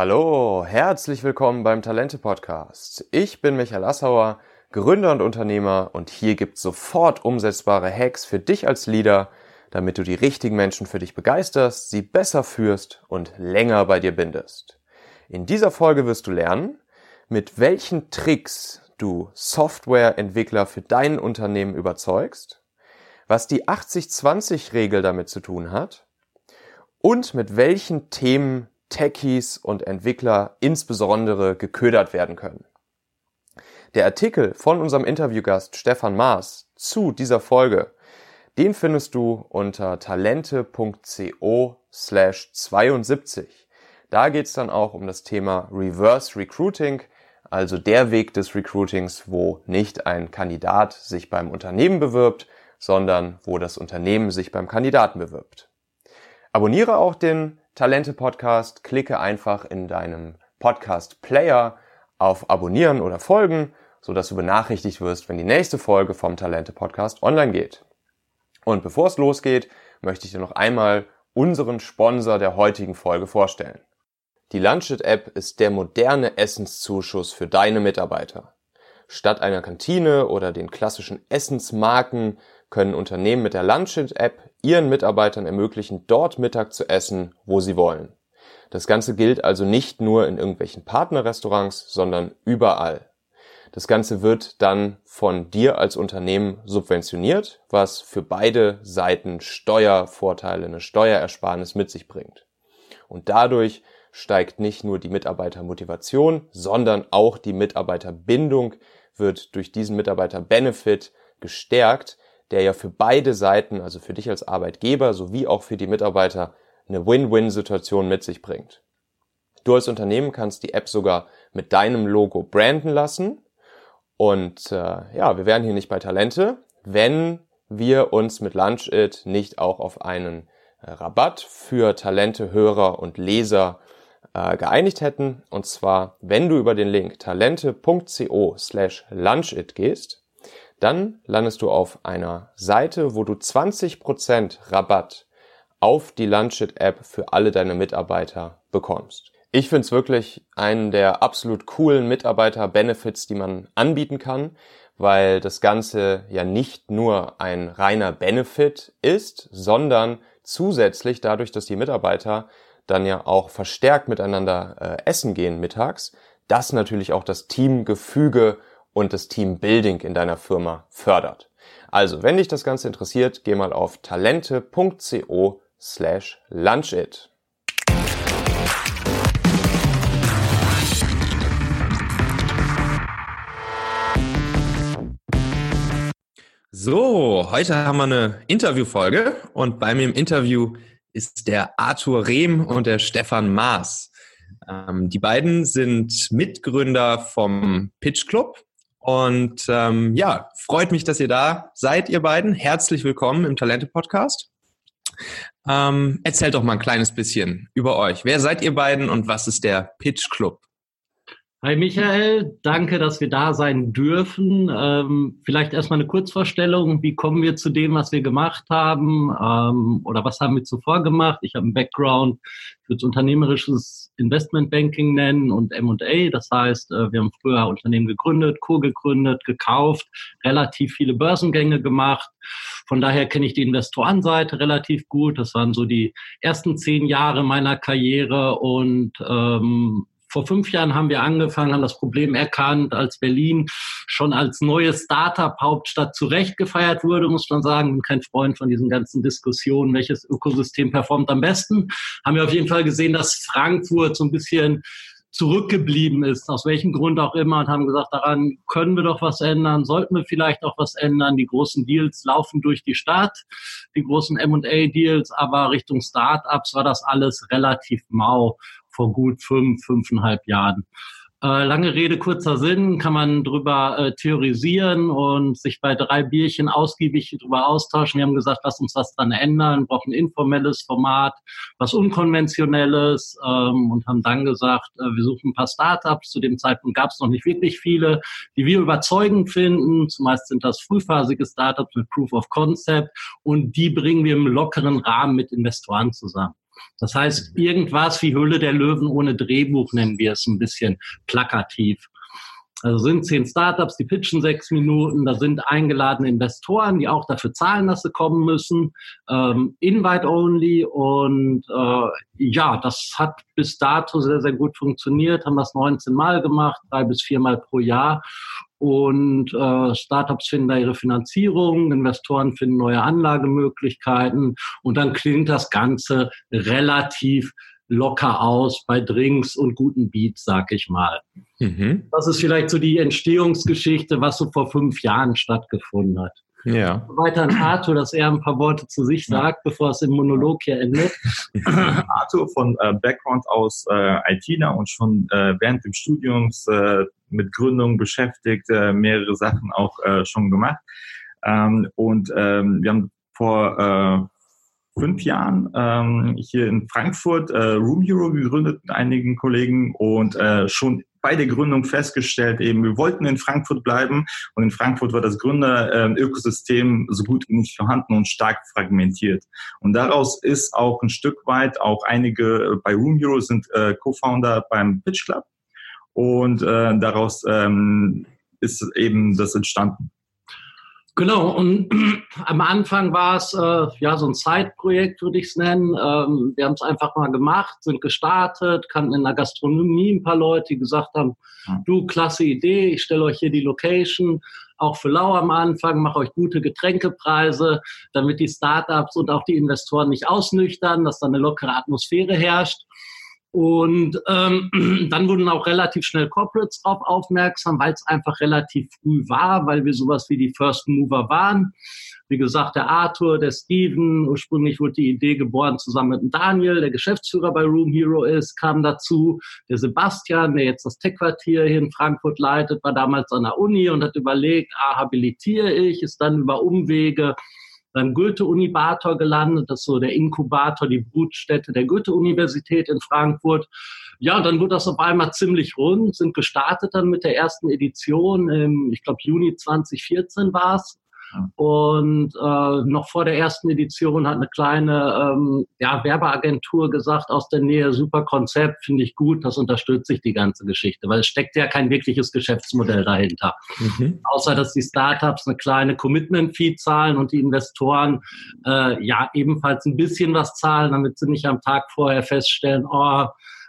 Hallo, herzlich willkommen beim Talente Podcast. Ich bin Michael Assauer, Gründer und Unternehmer und hier gibt's sofort umsetzbare Hacks für dich als Leader, damit du die richtigen Menschen für dich begeisterst, sie besser führst und länger bei dir bindest. In dieser Folge wirst du lernen, mit welchen Tricks du Softwareentwickler für dein Unternehmen überzeugst, was die 80-20-Regel damit zu tun hat und mit welchen Themen Techies und Entwickler insbesondere geködert werden können. Der Artikel von unserem Interviewgast Stefan Maas zu dieser Folge, den findest du unter talente.co slash 72. Da geht's dann auch um das Thema Reverse Recruiting, also der Weg des Recruitings, wo nicht ein Kandidat sich beim Unternehmen bewirbt, sondern wo das Unternehmen sich beim Kandidaten bewirbt. Abonniere auch den Talente Podcast, klicke einfach in deinem Podcast Player auf Abonnieren oder Folgen, so dass du benachrichtigt wirst, wenn die nächste Folge vom Talente Podcast online geht. Und bevor es losgeht, möchte ich dir noch einmal unseren Sponsor der heutigen Folge vorstellen. Die Lunchit App ist der moderne Essenszuschuss für deine Mitarbeiter. Statt einer Kantine oder den klassischen Essensmarken können Unternehmen mit der Lunchit-App ihren Mitarbeitern ermöglichen, dort Mittag zu essen, wo sie wollen. Das Ganze gilt also nicht nur in irgendwelchen Partnerrestaurants, sondern überall. Das Ganze wird dann von dir als Unternehmen subventioniert, was für beide Seiten Steuervorteile, eine Steuerersparnis mit sich bringt. Und dadurch steigt nicht nur die Mitarbeitermotivation, sondern auch die Mitarbeiterbindung wird durch diesen Mitarbeiterbenefit gestärkt, der ja für beide Seiten, also für dich als Arbeitgeber sowie auch für die Mitarbeiter, eine Win-Win-Situation mit sich bringt. Du als Unternehmen kannst die App sogar mit deinem Logo branden lassen. Und äh, ja, wir wären hier nicht bei Talente, wenn wir uns mit Lunchit nicht auch auf einen äh, Rabatt für Talente, Hörer und Leser äh, geeinigt hätten. Und zwar, wenn du über den Link talente.co slash lunchit gehst, dann landest du auf einer Seite, wo du 20% Rabatt auf die Lunchit-App für alle deine Mitarbeiter bekommst. Ich finde es wirklich einen der absolut coolen Mitarbeiter-Benefits, die man anbieten kann, weil das Ganze ja nicht nur ein reiner Benefit ist, sondern zusätzlich dadurch, dass die Mitarbeiter dann ja auch verstärkt miteinander äh, essen gehen mittags, das natürlich auch das Teamgefüge und das Teambuilding in deiner Firma fördert. Also, wenn dich das Ganze interessiert, geh mal auf talente.co slash lunchit. So, heute haben wir eine Interviewfolge und bei mir im Interview ist der Arthur Rehm und der Stefan Maas. Ähm, die beiden sind Mitgründer vom Pitch Club. Und ähm, ja, freut mich, dass ihr da seid, ihr beiden. Herzlich willkommen im Talente-Podcast. Ähm, erzählt doch mal ein kleines bisschen über euch. Wer seid ihr beiden und was ist der Pitch Club? Hi Michael, danke, dass wir da sein dürfen. Ähm, vielleicht erstmal eine Kurzvorstellung. Wie kommen wir zu dem, was wir gemacht haben? Ähm, oder was haben wir zuvor gemacht? Ich habe einen Background, würde es unternehmerisches Investmentbanking nennen und M&A. Das heißt, äh, wir haben früher Unternehmen gegründet, co-gegründet, gekauft, relativ viele Börsengänge gemacht. Von daher kenne ich die Investorenseite relativ gut. Das waren so die ersten zehn Jahre meiner Karriere und ähm, vor fünf Jahren haben wir angefangen, haben das Problem erkannt, als Berlin schon als neue Startup-Hauptstadt zurecht gefeiert wurde, muss man sagen. Bin kein Freund von diesen ganzen Diskussionen, welches Ökosystem performt am besten. Haben wir auf jeden Fall gesehen, dass Frankfurt so ein bisschen zurückgeblieben ist, aus welchem Grund auch immer, und haben gesagt, daran können wir doch was ändern, sollten wir vielleicht auch was ändern. Die großen Deals laufen durch die Stadt, die großen M&A-Deals, aber Richtung Startups war das alles relativ mau vor gut fünf, fünfeinhalb Jahren. Äh, lange Rede, kurzer Sinn, kann man drüber äh, theorisieren und sich bei drei Bierchen ausgiebig drüber austauschen. Wir haben gesagt, lass uns das dann ändern, brauchen ein informelles Format, was unkonventionelles ähm, und haben dann gesagt, äh, wir suchen ein paar Startups. Zu dem Zeitpunkt gab es noch nicht wirklich viele, die wir überzeugend finden. Zumeist sind das frühphasige Startups mit Proof of Concept und die bringen wir im lockeren Rahmen mit Investoren zusammen. Das heißt, irgendwas wie Hülle der Löwen ohne Drehbuch nennen wir es ein bisschen plakativ. Also sind zehn Startups, die pitchen sechs Minuten, da sind eingeladene Investoren, die auch dafür zahlen, dass sie kommen müssen, ähm, invite only und äh, ja, das hat bis dato sehr, sehr gut funktioniert, haben das 19 Mal gemacht, drei bis viermal pro Jahr und äh, Startups finden da ihre Finanzierung, Investoren finden neue Anlagemöglichkeiten und dann klingt das Ganze relativ locker aus bei Drinks und guten Beats, sag ich mal. Mhm. Das ist vielleicht so die Entstehungsgeschichte, was so vor fünf Jahren stattgefunden hat. Ja. Weiter an Arthur, dass er ein paar Worte zu sich sagt, ja. bevor es im Monolog hier endet. Arthur von äh, Background aus äh, ITler und schon äh, während dem Studiums äh, mit Gründung beschäftigt, äh, mehrere Sachen auch äh, schon gemacht. Ähm, und ähm, wir haben vor äh, fünf Jahren ähm, hier in Frankfurt äh, Room Hero gegründet mit einigen Kollegen und äh, schon bei der Gründung festgestellt, eben wir wollten in Frankfurt bleiben und in Frankfurt war das Gründerökosystem so gut wie nicht vorhanden und stark fragmentiert. Und daraus ist auch ein Stück weit auch einige äh, bei Room Hero sind äh, Co-Founder beim Pitch Club und äh, daraus ähm, ist eben das entstanden. Genau, und am Anfang war es äh, ja so ein Zeitprojekt, würde ich es nennen. Ähm, wir haben es einfach mal gemacht, sind gestartet, kannten in der Gastronomie ein paar Leute, die gesagt haben, du, klasse Idee, ich stelle euch hier die Location, auch für lau am Anfang, mache euch gute Getränkepreise, damit die Startups und auch die Investoren nicht ausnüchtern, dass da eine lockere Atmosphäre herrscht. Und ähm, dann wurden auch relativ schnell Corporates darauf aufmerksam, weil es einfach relativ früh war, weil wir sowas wie die First Mover waren. Wie gesagt, der Arthur, der Steven, ursprünglich wurde die Idee geboren zusammen mit dem Daniel, der Geschäftsführer bei Room Hero ist, kam dazu. Der Sebastian, der jetzt das Tech-Quartier hier in Frankfurt leitet, war damals an der Uni und hat überlegt, ah, habilitiere ich, ist dann über Umwege beim Goethe-Unibator gelandet. Das ist so der Inkubator, die Brutstätte der Goethe-Universität in Frankfurt. Ja, dann wurde das auf einmal ziemlich rund, sind gestartet dann mit der ersten Edition, im, ich glaube Juni 2014 war es. Und äh, noch vor der ersten Edition hat eine kleine ähm, ja, Werbeagentur gesagt aus der Nähe, super Konzept, finde ich gut, das unterstütze ich die ganze Geschichte, weil es steckt ja kein wirkliches Geschäftsmodell dahinter. Mhm. Außer dass die Startups eine kleine Commitment-Fee zahlen und die Investoren äh, ja ebenfalls ein bisschen was zahlen, damit sie nicht am Tag vorher feststellen, oh,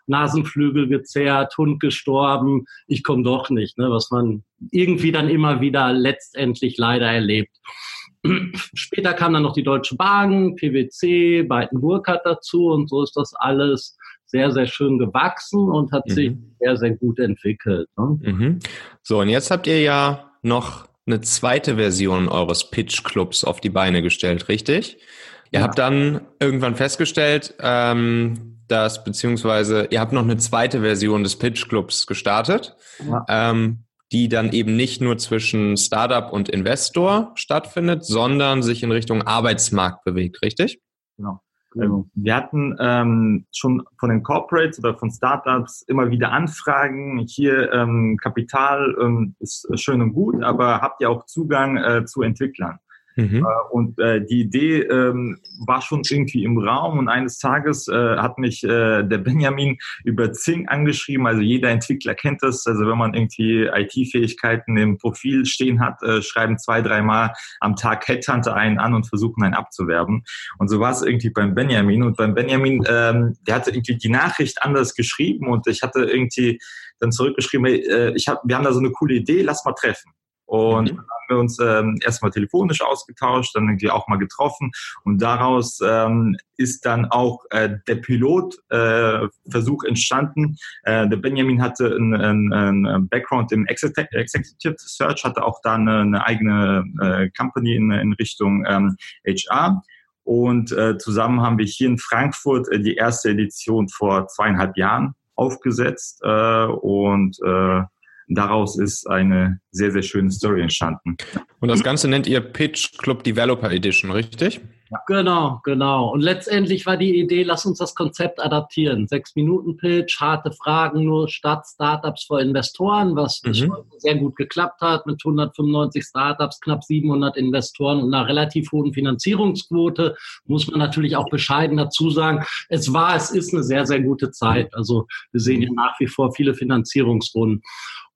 Nasenflügel gezerrt, Hund gestorben, ich komme doch nicht, ne, was man irgendwie dann immer wieder letztendlich leider erlebt. Später kam dann noch die Deutsche Bahn, PwC, Beiten Burkhardt dazu und so ist das alles sehr, sehr schön gewachsen und hat mhm. sich sehr, sehr gut entwickelt. Ne? Mhm. So, und jetzt habt ihr ja noch eine zweite Version eures Pitch Clubs auf die Beine gestellt, richtig? Ihr ja. habt dann irgendwann festgestellt, ähm, dass, beziehungsweise ihr habt noch eine zweite Version des Pitch Clubs gestartet, ja. ähm, die dann eben nicht nur zwischen Startup und Investor stattfindet, sondern sich in Richtung Arbeitsmarkt bewegt, richtig? Genau. genau. Wir hatten ähm, schon von den Corporates oder von Startups immer wieder Anfragen. Hier ähm, Kapital ähm, ist schön und gut, aber habt ihr auch Zugang äh, zu Entwicklern? Mhm. Äh, und äh, die Idee ähm, war schon irgendwie im Raum und eines Tages äh, hat mich äh, der Benjamin über Zing angeschrieben. Also jeder Entwickler kennt das. Also wenn man irgendwie IT-Fähigkeiten im Profil stehen hat, äh, schreiben zwei, dreimal am Tag Headhunter einen an und versuchen einen abzuwerben. Und so war es irgendwie beim Benjamin. Und beim Benjamin, ähm, der hatte irgendwie die Nachricht anders geschrieben und ich hatte irgendwie dann zurückgeschrieben, hey, äh, ich hab, wir haben da so eine coole Idee, lass mal treffen. Und mhm. dann haben wir uns ähm, erstmal telefonisch ausgetauscht, dann irgendwie auch mal getroffen und daraus ähm, ist dann auch äh, der Pilotversuch äh, entstanden. Äh, der Benjamin hatte einen, einen Background im Executive Search, hatte auch da eine, eine eigene äh, Company in, in Richtung ähm, HR. Und äh, zusammen haben wir hier in Frankfurt äh, die erste Edition vor zweieinhalb Jahren aufgesetzt äh, und äh, daraus ist eine sehr, sehr schöne Story entstanden. Und das Ganze nennt ihr Pitch Club Developer Edition, richtig? Genau, genau. Und letztendlich war die Idee, lass uns das Konzept adaptieren. Sechs Minuten Pitch, harte Fragen nur statt Startups vor Investoren, was mhm. sehr gut geklappt hat mit 195 Startups, knapp 700 Investoren und einer relativ hohen Finanzierungsquote. Muss man natürlich auch bescheiden dazu sagen. Es war, es ist eine sehr, sehr gute Zeit. Also wir sehen hier nach wie vor viele Finanzierungsrunden.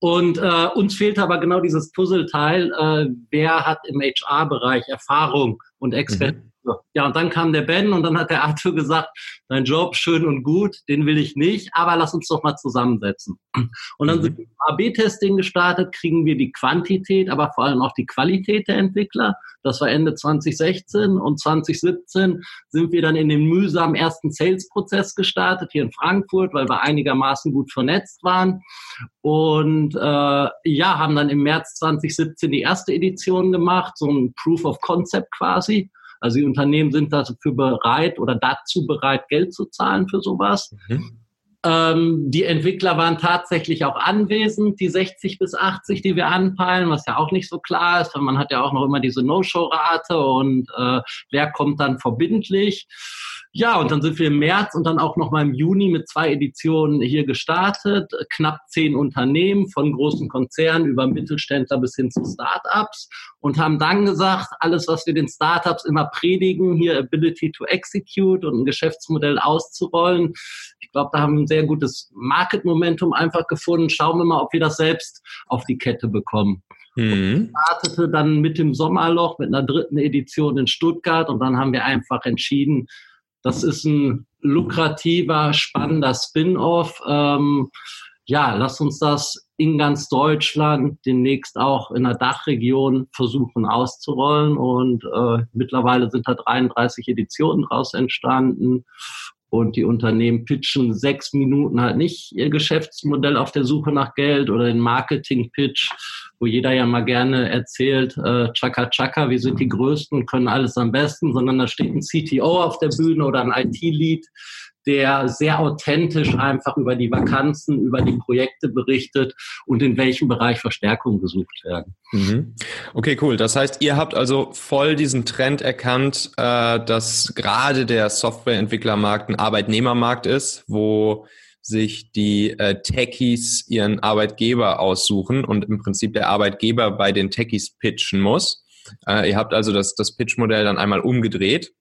Und äh, uns fehlt aber genau dieses Puzzleteil. Äh, wer hat im HR-Bereich Erfahrung und Expertise? Mhm. Ja, und dann kam der Ben und dann hat der Arthur gesagt, dein Job schön und gut, den will ich nicht, aber lass uns doch mal zusammensetzen. Und dann mhm. sind wir AB-Testing gestartet, kriegen wir die Quantität, aber vor allem auch die Qualität der Entwickler. Das war Ende 2016 und 2017 sind wir dann in den mühsamen ersten Sales-Prozess gestartet hier in Frankfurt, weil wir einigermaßen gut vernetzt waren. Und äh, ja, haben dann im März 2017 die erste Edition gemacht, so ein Proof of Concept quasi. Also die Unternehmen sind dafür bereit oder dazu bereit, Geld zu zahlen für sowas. Mhm. Ähm, die Entwickler waren tatsächlich auch anwesend, die 60 bis 80, die wir anpeilen, was ja auch nicht so klar ist, weil man hat ja auch noch immer diese No-Show-Rate und äh, wer kommt dann verbindlich. Ja, und dann sind wir im März und dann auch noch mal im Juni mit zwei Editionen hier gestartet. Knapp zehn Unternehmen von großen Konzernen über Mittelständler bis hin zu Startups und haben dann gesagt, alles, was wir den Startups immer predigen, hier Ability to Execute und ein Geschäftsmodell auszurollen. Ich glaube, da haben wir ein sehr gutes Market Momentum einfach gefunden. Schauen wir mal, ob wir das selbst auf die Kette bekommen. Mhm. startete dann mit dem Sommerloch mit einer dritten Edition in Stuttgart und dann haben wir einfach entschieden, das ist ein lukrativer, spannender Spin-off. Ähm, ja, lass uns das in ganz Deutschland demnächst auch in der Dachregion versuchen auszurollen. Und äh, mittlerweile sind da 33 Editionen daraus entstanden. Und die Unternehmen pitchen sechs Minuten halt nicht ihr Geschäftsmodell auf der Suche nach Geld oder den Marketing-Pitch, wo jeder ja mal gerne erzählt, äh, Chaka Chaka, wir sind die Größten und können alles am besten, sondern da steht ein CTO auf der Bühne oder ein IT-Lead, der sehr authentisch einfach über die Vakanzen, über die Projekte berichtet und in welchem Bereich Verstärkungen gesucht werden. Mhm. Okay, cool. Das heißt, ihr habt also voll diesen Trend erkannt, äh, dass gerade der Softwareentwicklermarkt ein Arbeitnehmermarkt ist, wo sich die äh, Techies ihren Arbeitgeber aussuchen und im Prinzip der Arbeitgeber bei den Techies pitchen muss. Äh, ihr habt also das, das Pitch-Modell dann einmal umgedreht.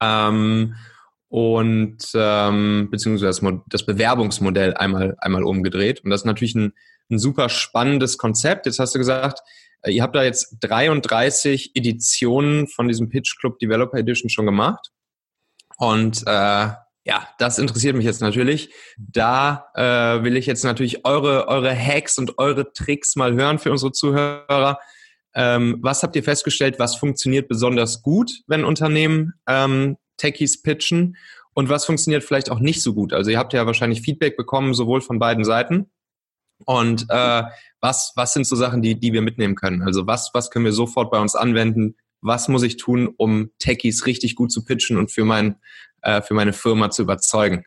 Ähm, und ähm, beziehungsweise das, das Bewerbungsmodell einmal, einmal umgedreht. Und das ist natürlich ein, ein super spannendes Konzept. Jetzt hast du gesagt, äh, ihr habt da jetzt 33 Editionen von diesem Pitch Club Developer Edition schon gemacht. Und äh, ja, das interessiert mich jetzt natürlich. Da äh, will ich jetzt natürlich eure, eure Hacks und eure Tricks mal hören für unsere Zuhörer. Ähm, was habt ihr festgestellt, was funktioniert besonders gut, wenn Unternehmen ähm, Techies pitchen und was funktioniert vielleicht auch nicht so gut. Also ihr habt ja wahrscheinlich Feedback bekommen, sowohl von beiden Seiten. Und äh, was, was sind so Sachen, die, die wir mitnehmen können? Also was, was können wir sofort bei uns anwenden? Was muss ich tun, um Techies richtig gut zu pitchen und für, mein, äh, für meine Firma zu überzeugen?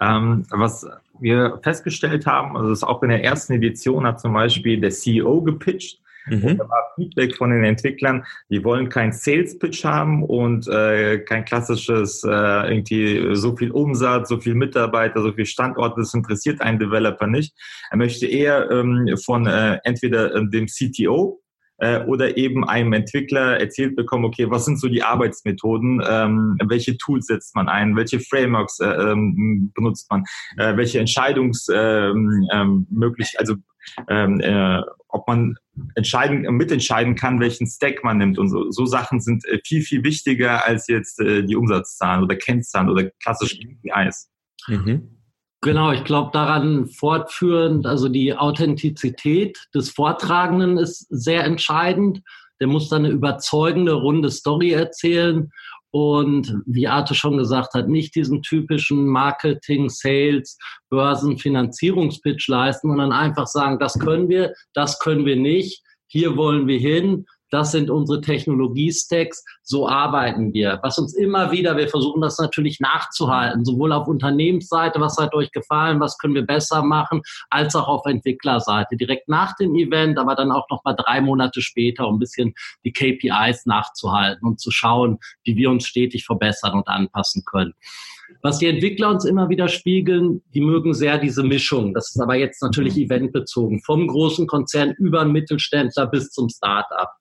Ähm, was wir festgestellt haben, also ist auch in der ersten Edition hat zum Beispiel der CEO gepitcht Mhm. Und da war Feedback von den Entwicklern, die wollen keinen Sales Pitch haben und äh, kein klassisches äh, irgendwie so viel Umsatz, so viel Mitarbeiter, so viel Standorte, das interessiert einen Developer nicht. Er möchte eher ähm, von äh, entweder äh, dem CTO äh, oder eben einem Entwickler erzählt bekommen, okay, was sind so die Arbeitsmethoden, ähm, welche Tools setzt man ein, welche Frameworks äh, ähm, benutzt man, äh, welche Entscheidungsmöglichkeiten, ähm, ähm, also ähm, äh, ob man entscheiden, mitentscheiden kann, welchen Stack man nimmt. Und so, so Sachen sind äh, viel, viel wichtiger als jetzt äh, die Umsatzzahlen oder Kennzahlen oder klassische KPIs. Mhm. Genau, ich glaube daran fortführend, also die Authentizität des Vortragenden ist sehr entscheidend. Der muss dann eine überzeugende, runde Story erzählen und wie Arte schon gesagt hat, nicht diesen typischen Marketing, Sales, Börsen, Finanzierungspitch leisten, sondern einfach sagen, das können wir, das können wir nicht, hier wollen wir hin, das sind unsere Technologie-Stacks, so arbeiten wir. Was uns immer wieder, wir versuchen das natürlich nachzuhalten, sowohl auf Unternehmensseite, was hat euch gefallen, was können wir besser machen, als auch auf Entwicklerseite. Direkt nach dem Event, aber dann auch noch mal drei Monate später, um ein bisschen die KPIs nachzuhalten und zu schauen, wie wir uns stetig verbessern und anpassen können. Was die Entwickler uns immer wieder spiegeln, die mögen sehr diese Mischung. Das ist aber jetzt natürlich mhm. eventbezogen. Vom großen Konzern über einen Mittelständler bis zum Start-up.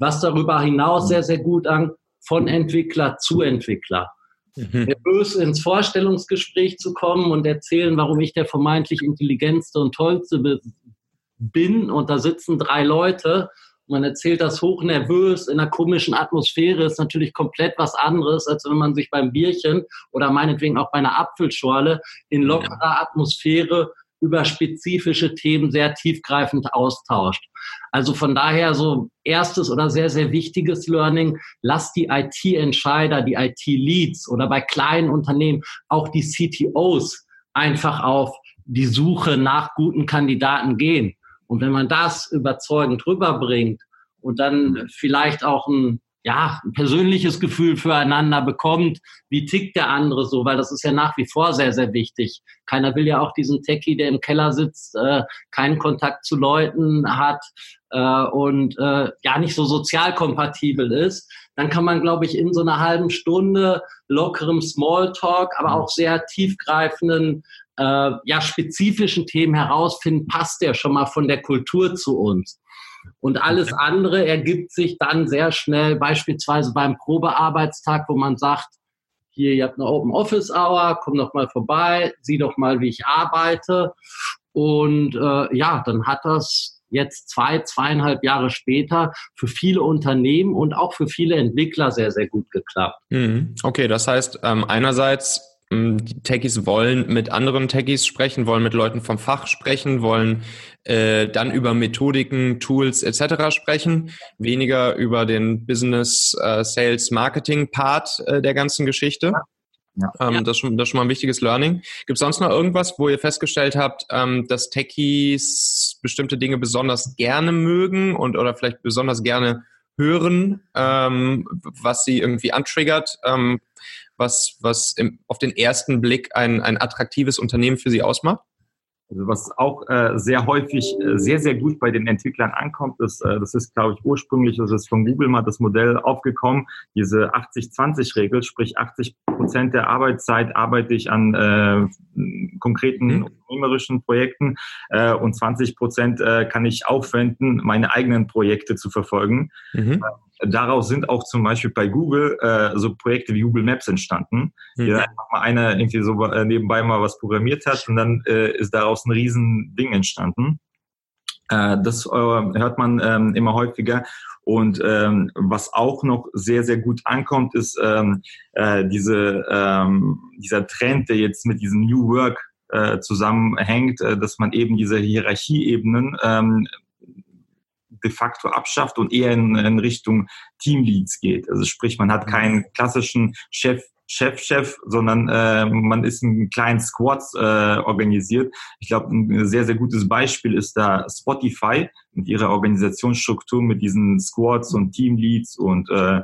Was darüber hinaus sehr, sehr gut an, von Entwickler zu Entwickler. Mhm. Nervös ins Vorstellungsgespräch zu kommen und erzählen, warum ich der vermeintlich intelligentste und tollste bin. Und da sitzen drei Leute man erzählt das hochnervös in einer komischen Atmosphäre, ist natürlich komplett was anderes, als wenn man sich beim Bierchen oder meinetwegen auch bei einer Apfelschorle in lockerer Atmosphäre über spezifische Themen sehr tiefgreifend austauscht. Also von daher so erstes oder sehr, sehr wichtiges Learning, lasst die IT-Entscheider, die IT-Leads oder bei kleinen Unternehmen auch die CTOs einfach auf die Suche nach guten Kandidaten gehen. Und wenn man das überzeugend rüberbringt und dann vielleicht auch ein, ja, ein persönliches Gefühl füreinander bekommt, wie tickt der andere so, weil das ist ja nach wie vor sehr, sehr wichtig. Keiner will ja auch diesen Techie, der im Keller sitzt, äh, keinen Kontakt zu Leuten hat äh, und äh, ja nicht so sozial kompatibel ist. Dann kann man, glaube ich, in so einer halben Stunde lockerem Smalltalk, aber auch sehr tiefgreifenden äh, ja, spezifischen Themen herausfinden, passt der schon mal von der Kultur zu uns. Und alles andere ergibt sich dann sehr schnell, beispielsweise beim Probearbeitstag, wo man sagt, hier, ihr habt eine Open Office Hour, komm doch mal vorbei, sieh doch mal, wie ich arbeite. Und äh, ja, dann hat das jetzt zwei, zweieinhalb Jahre später für viele Unternehmen und auch für viele Entwickler sehr, sehr gut geklappt. Mhm. Okay, das heißt, ähm, einerseits die Techies wollen mit anderen Techies sprechen, wollen mit Leuten vom Fach sprechen, wollen äh, dann über Methodiken, Tools etc. sprechen, weniger über den Business, äh, Sales, Marketing Part äh, der ganzen Geschichte. Ja. Ähm, ja. das, ist schon, das ist schon mal ein wichtiges Learning. Gibt es sonst noch irgendwas, wo ihr festgestellt habt, ähm, dass Techies bestimmte Dinge besonders gerne mögen und oder vielleicht besonders gerne hören, ähm, was sie irgendwie antriggert? Ähm, was, was im, auf den ersten Blick ein, ein attraktives Unternehmen für Sie ausmacht? Also was auch äh, sehr häufig äh, sehr, sehr gut bei den Entwicklern ankommt, ist, äh, das ist, glaube ich, ursprünglich, das ist von Google mal das Modell aufgekommen, diese 80-20-Regel, sprich 80 Prozent der Arbeitszeit arbeite ich an äh, konkreten mhm. unternehmerischen Projekten äh, und 20 Prozent äh, kann ich aufwenden, meine eigenen Projekte zu verfolgen. Mhm daraus sind auch zum Beispiel bei Google äh, so Projekte wie Google Maps entstanden. Mhm. Einfach mal einer irgendwie so äh, nebenbei mal was programmiert hat und dann äh, ist daraus ein riesen Ding entstanden. Äh, das äh, hört man ähm, immer häufiger. Und ähm, was auch noch sehr, sehr gut ankommt, ist ähm, äh, diese, ähm, dieser Trend, der jetzt mit diesem New Work äh, zusammenhängt, äh, dass man eben diese Hierarchieebenen ähm, de facto abschafft und eher in, in Richtung Teamleads geht. Also sprich, man hat keinen klassischen Chef Chef, Chef, sondern äh, man ist in kleinen Squads äh, organisiert. Ich glaube, ein sehr, sehr gutes Beispiel ist da Spotify mit ihrer Organisationsstruktur, mit diesen Squads und Teamleads und äh,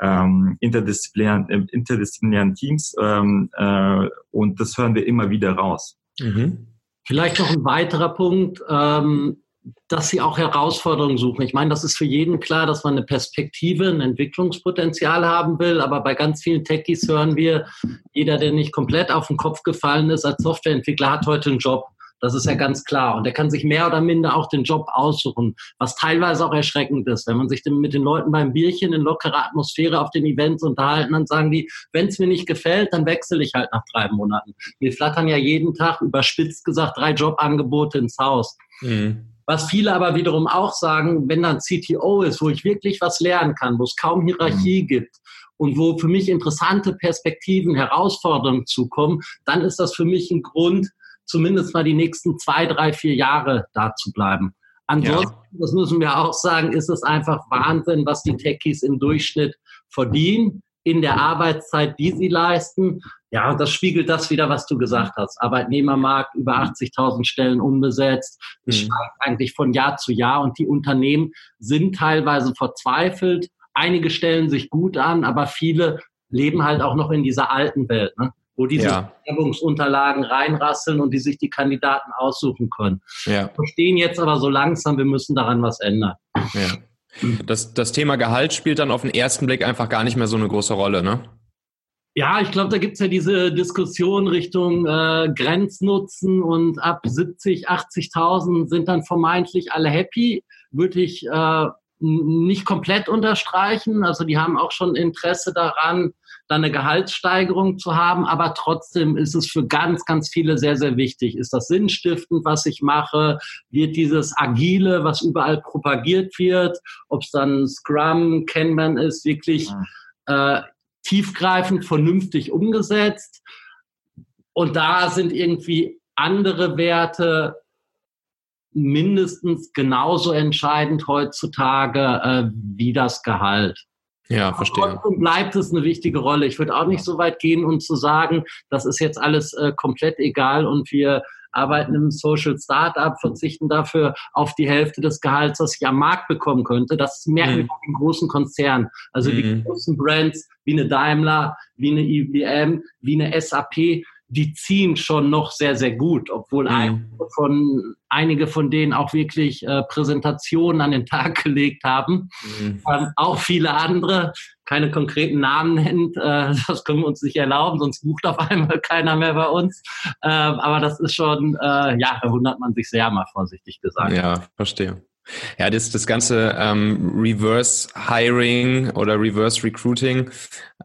ähm, interdisziplinären, äh, interdisziplinären Teams. Ähm, äh, und das hören wir immer wieder raus. Mhm. Vielleicht noch ein weiterer Punkt. Ähm, dass sie auch Herausforderungen suchen. Ich meine, das ist für jeden klar, dass man eine Perspektive, ein Entwicklungspotenzial haben will. Aber bei ganz vielen Techies hören wir, jeder, der nicht komplett auf den Kopf gefallen ist als Softwareentwickler, hat heute einen Job. Das ist ja ganz klar. Und der kann sich mehr oder minder auch den Job aussuchen, was teilweise auch erschreckend ist. Wenn man sich mit den Leuten beim Bierchen in lockerer Atmosphäre auf den Events unterhalten, dann sagen die, wenn es mir nicht gefällt, dann wechsle ich halt nach drei Monaten. Wir flattern ja jeden Tag, überspitzt gesagt, drei Jobangebote ins Haus. Mhm. Was viele aber wiederum auch sagen, wenn dann CTO ist, wo ich wirklich was lernen kann, wo es kaum Hierarchie mhm. gibt und wo für mich interessante Perspektiven, Herausforderungen zukommen, dann ist das für mich ein Grund, zumindest mal die nächsten zwei, drei, vier Jahre da zu bleiben. Ansonsten, ja. das müssen wir auch sagen, ist es einfach Wahnsinn, was die Techies im Durchschnitt verdienen in der Arbeitszeit, die sie leisten. Ja, das spiegelt das wieder, was du gesagt hast. Arbeitnehmermarkt, über 80.000 Stellen unbesetzt. Das mhm. steigt eigentlich von Jahr zu Jahr und die Unternehmen sind teilweise verzweifelt. Einige stellen sich gut an, aber viele leben halt auch noch in dieser alten Welt. Ne? wo diese ja. Bewerbungsunterlagen reinrasseln und die sich die Kandidaten aussuchen können. Ja. Verstehen jetzt aber so langsam, wir müssen daran was ändern. Ja. Das, das Thema Gehalt spielt dann auf den ersten Blick einfach gar nicht mehr so eine große Rolle, ne? Ja, ich glaube, da gibt's ja diese Diskussion Richtung äh, Grenznutzen und ab 70, 80.000 sind dann vermeintlich alle happy. Würde ich äh, nicht komplett unterstreichen. Also die haben auch schon Interesse daran, dann eine Gehaltssteigerung zu haben, aber trotzdem ist es für ganz, ganz viele sehr, sehr wichtig. Ist das sinnstiftend, was ich mache? Wird dieses Agile, was überall propagiert wird, ob es dann Scrum, Kanban ist, wirklich äh, tiefgreifend, vernünftig umgesetzt? Und da sind irgendwie andere Werte mindestens genauso entscheidend heutzutage äh, wie das Gehalt. Ja, verstehe. Trotzdem bleibt es eine wichtige Rolle. Ich würde auch nicht so weit gehen, um zu sagen, das ist jetzt alles äh, komplett egal und wir arbeiten im Social Startup, verzichten dafür auf die Hälfte des Gehalts, was ich am Markt bekommen könnte. Das merken mhm. wir in großen Konzernen. Also mhm. die großen Brands wie eine Daimler, wie eine IBM, wie eine SAP, die ziehen schon noch sehr, sehr gut, obwohl mhm. einige, von, einige von denen auch wirklich äh, Präsentationen an den Tag gelegt haben. Mhm. Ähm, auch viele andere, keine konkreten Namen nennt, äh, das können wir uns nicht erlauben, sonst bucht auf einmal keiner mehr bei uns. Äh, aber das ist schon, äh, ja, da wundert man sich sehr, mal vorsichtig gesagt. Ja, verstehe. Ja, das, das ganze ähm, Reverse Hiring oder Reverse Recruiting,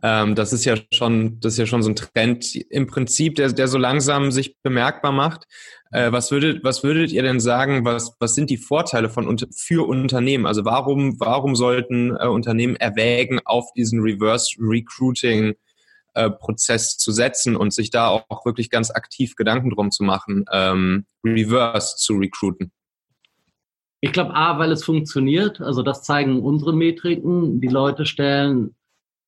ähm, das ist ja schon, das ist ja schon so ein Trend im Prinzip, der, der so langsam sich bemerkbar macht. Äh, was würdet, was würdet ihr denn sagen? Was, was sind die Vorteile von für Unternehmen? Also warum, warum sollten äh, Unternehmen erwägen, auf diesen Reverse Recruiting äh, Prozess zu setzen und sich da auch wirklich ganz aktiv Gedanken drum zu machen, ähm, Reverse zu recruiten? Ich glaube, A, weil es funktioniert. Also das zeigen unsere Metriken. Die Leute stellen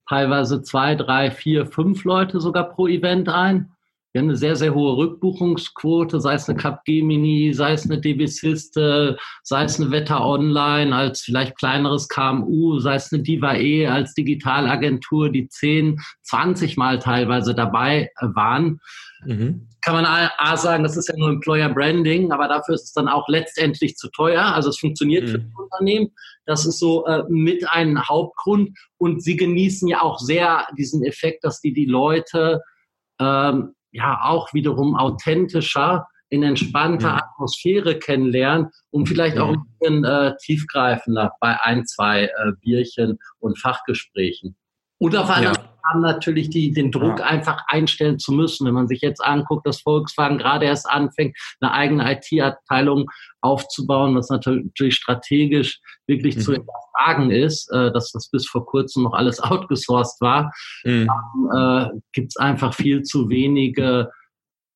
teilweise zwei, drei, vier, fünf Leute sogar pro Event ein. Wir haben eine sehr, sehr hohe Rückbuchungsquote, sei es eine Capgemini, sei es eine DB sei es eine Wetter Online als vielleicht kleineres KMU, sei es eine Diva-E als Digitalagentur, die 10, 20 Mal teilweise dabei waren. Mhm kann man A, sagen, das ist ja nur Employer Branding, aber dafür ist es dann auch letztendlich zu teuer. Also es funktioniert mhm. für das Unternehmen. Das ist so äh, mit ein Hauptgrund. Und sie genießen ja auch sehr diesen Effekt, dass die die Leute ähm, ja auch wiederum authentischer in entspannter mhm. Atmosphäre kennenlernen und vielleicht mhm. auch ein bisschen äh, tiefgreifender bei ein, zwei äh, Bierchen und Fachgesprächen. Und auf einer ja haben natürlich die, den Druck, ja. einfach einstellen zu müssen. Wenn man sich jetzt anguckt, dass Volkswagen gerade erst anfängt, eine eigene IT-Abteilung aufzubauen, was natürlich strategisch wirklich mhm. zu hinterfragen ist, äh, dass das bis vor kurzem noch alles outgesourced war, mhm. äh, gibt es einfach viel zu wenige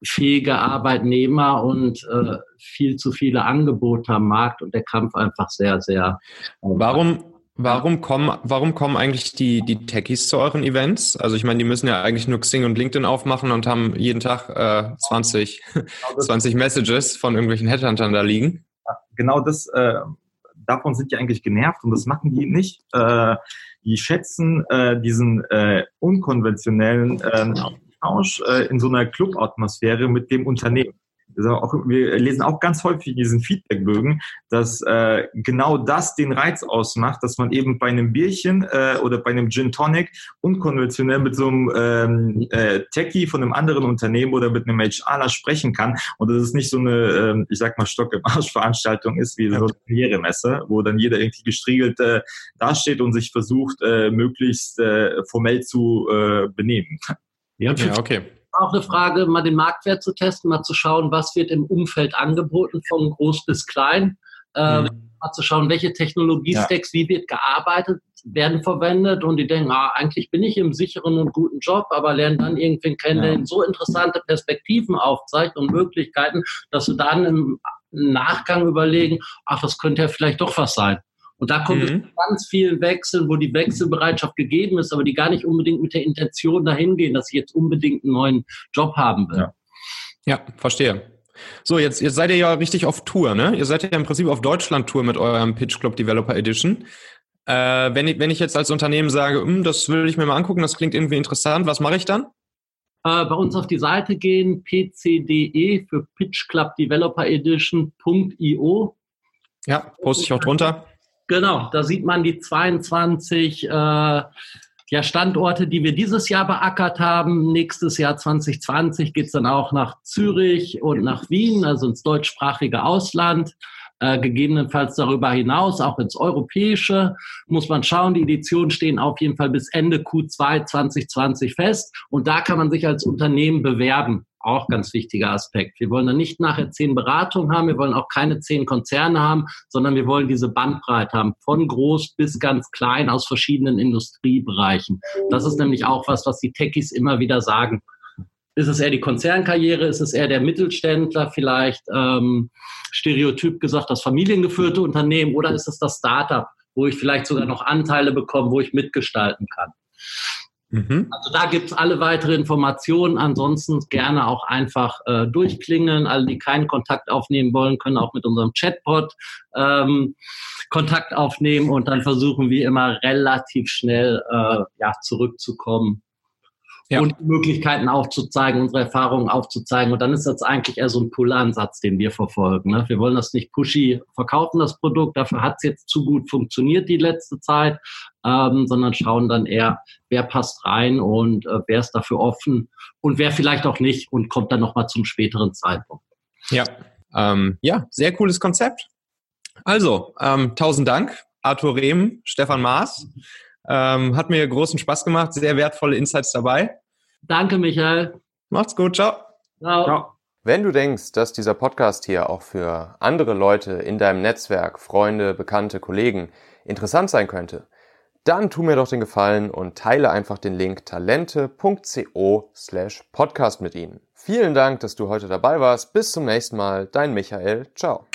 fähige Arbeitnehmer und äh, viel zu viele Angebote am Markt und der Kampf einfach sehr, sehr. Äh, Warum, Warum kommen, warum kommen eigentlich die, die Techies zu euren Events? Also ich meine, die müssen ja eigentlich nur Xing und LinkedIn aufmachen und haben jeden Tag äh, 20, 20 Messages von irgendwelchen Headhuntern da liegen. Genau das, äh, davon sind die eigentlich genervt und das machen die nicht. Äh, die schätzen äh, diesen äh, unkonventionellen äh, Tausch äh, in so einer Club-Atmosphäre mit dem Unternehmen auch, wir lesen auch ganz häufig in diesen Feedbackbögen, dass äh, genau das den Reiz ausmacht, dass man eben bei einem Bierchen äh, oder bei einem Gin Tonic unkonventionell mit so einem ähm, äh, Techie von einem anderen Unternehmen oder mit einem HRler sprechen kann. Und dass es nicht so eine, äh, ich sag mal, Stock im Arsch Veranstaltung ist wie so eine Karrieremesse, wo dann jeder irgendwie gestriegelt äh, dasteht und sich versucht, äh, möglichst äh, formell zu äh, benehmen. Ja, okay auch eine Frage, mal den Marktwert zu testen, mal zu schauen, was wird im Umfeld angeboten, von groß bis klein. Äh, mhm. Mal zu schauen, welche Technologiestacks, ja. wie wird gearbeitet, werden verwendet und die denken, ah, eigentlich bin ich im sicheren und guten Job, aber lernen dann irgendwen kennen, der ja. so interessante Perspektiven aufzeigt und Möglichkeiten, dass sie dann im Nachgang überlegen, ach, das könnte ja vielleicht doch was sein. Und da kommt mhm. es zu ganz vielen Wechseln, wo die Wechselbereitschaft gegeben ist, aber die gar nicht unbedingt mit der Intention dahin gehen, dass ich jetzt unbedingt einen neuen Job haben will. Ja, ja verstehe. So, jetzt, jetzt seid ihr ja richtig auf Tour, ne? Ihr seid ja im Prinzip auf Deutschland-Tour mit eurem Pitch Club Developer Edition. Äh, wenn, ich, wenn ich jetzt als Unternehmen sage, hm, das will ich mir mal angucken, das klingt irgendwie interessant, was mache ich dann? Äh, bei uns auf die Seite gehen, pcde für Pitch Club Developer Edition.io. Ja, poste ich auch drunter. Genau, da sieht man die 22 äh, ja, Standorte, die wir dieses Jahr beackert haben. Nächstes Jahr 2020 geht's dann auch nach Zürich und nach Wien, also ins deutschsprachige Ausland. Äh, gegebenenfalls darüber hinaus auch ins Europäische. Muss man schauen, die Editionen stehen auf jeden Fall bis Ende Q2 2020 fest und da kann man sich als Unternehmen bewerben. Auch ganz wichtiger Aspekt. Wir wollen dann nicht nachher zehn Beratungen haben, wir wollen auch keine zehn Konzerne haben, sondern wir wollen diese Bandbreite haben, von groß bis ganz klein aus verschiedenen Industriebereichen. Das ist nämlich auch was, was die Techies immer wieder sagen. Ist es eher die Konzernkarriere? Ist es eher der Mittelständler vielleicht? Ähm, stereotyp gesagt, das familiengeführte Unternehmen? Oder ist es das Startup, wo ich vielleicht sogar noch Anteile bekomme, wo ich mitgestalten kann? Mhm. Also da gibt's alle weitere Informationen. Ansonsten gerne auch einfach äh, durchklingeln. Alle, die keinen Kontakt aufnehmen wollen, können auch mit unserem Chatbot ähm, Kontakt aufnehmen und dann versuchen wir immer relativ schnell äh, ja, zurückzukommen ja. und Möglichkeiten aufzuzeigen, unsere Erfahrungen aufzuzeigen. Und dann ist das eigentlich eher so ein Pull-Ansatz, den wir verfolgen. Ne? Wir wollen das nicht pushy verkaufen, das Produkt. Dafür hat es jetzt zu gut funktioniert die letzte Zeit, ähm, sondern schauen dann eher, wer passt rein und äh, wer ist dafür offen und wer vielleicht auch nicht und kommt dann nochmal zum späteren Zeitpunkt. Ja, ähm, ja, sehr cooles Konzept. Also, ähm, tausend Dank, Arthur Rehm, Stefan Maas. Ähm, hat mir großen Spaß gemacht, sehr wertvolle Insights dabei. Danke, Michael. Macht's gut, ciao. Ciao. ciao. Wenn du denkst, dass dieser Podcast hier auch für andere Leute in deinem Netzwerk, Freunde, Bekannte, Kollegen interessant sein könnte, dann tu mir doch den Gefallen und teile einfach den Link talente.co slash podcast mit ihnen. Vielen Dank, dass du heute dabei warst. Bis zum nächsten Mal. Dein Michael. Ciao.